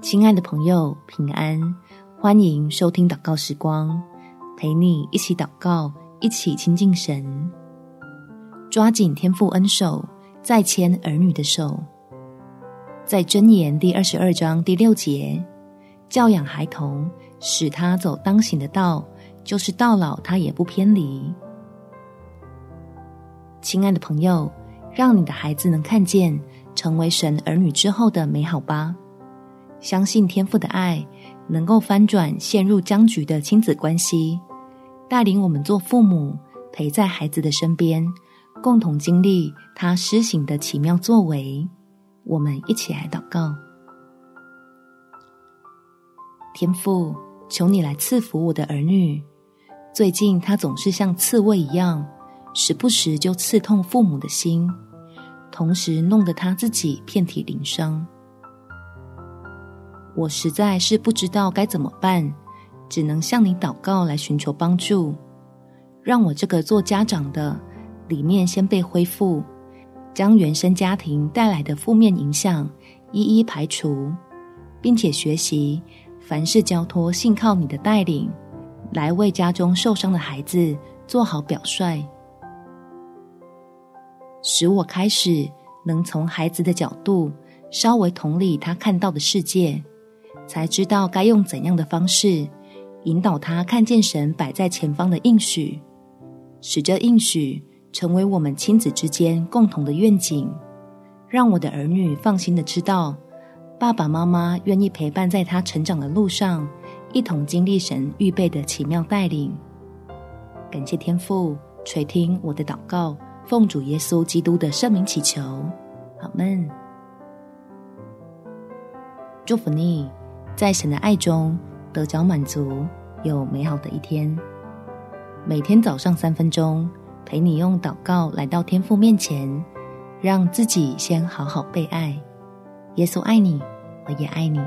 亲爱的朋友，平安！欢迎收听祷告时光，陪你一起祷告，一起亲近神。抓紧天父恩手，再牵儿女的手。在箴言第二十二章第六节，教养孩童，使他走当行的道，就是到老他也不偏离。亲爱的朋友，让你的孩子能看见成为神儿女之后的美好吧。相信天父的爱能够翻转陷入僵局的亲子关系，带领我们做父母，陪在孩子的身边，共同经历他施行的奇妙作为。我们一起来祷告：天父，求你来赐福我的儿女。最近他总是像刺猬一样，时不时就刺痛父母的心，同时弄得他自己遍体鳞伤。我实在是不知道该怎么办，只能向你祷告来寻求帮助，让我这个做家长的里面先被恢复，将原生家庭带来的负面影响一一排除，并且学习凡事交托信靠你的带领，来为家中受伤的孩子做好表率，使我开始能从孩子的角度稍微同理他看到的世界。才知道该用怎样的方式引导他看见神摆在前方的应许，使这应许成为我们亲子之间共同的愿景，让我的儿女放心的知道，爸爸妈妈愿意陪伴在他成长的路上，一同经历神预备的奇妙带领。感谢天父垂听我的祷告，奉主耶稣基督的圣名祈求，阿们。祝福你。在神的爱中得着满足，有美好的一天。每天早上三分钟，陪你用祷告来到天父面前，让自己先好好被爱。耶稣爱你，我也爱你。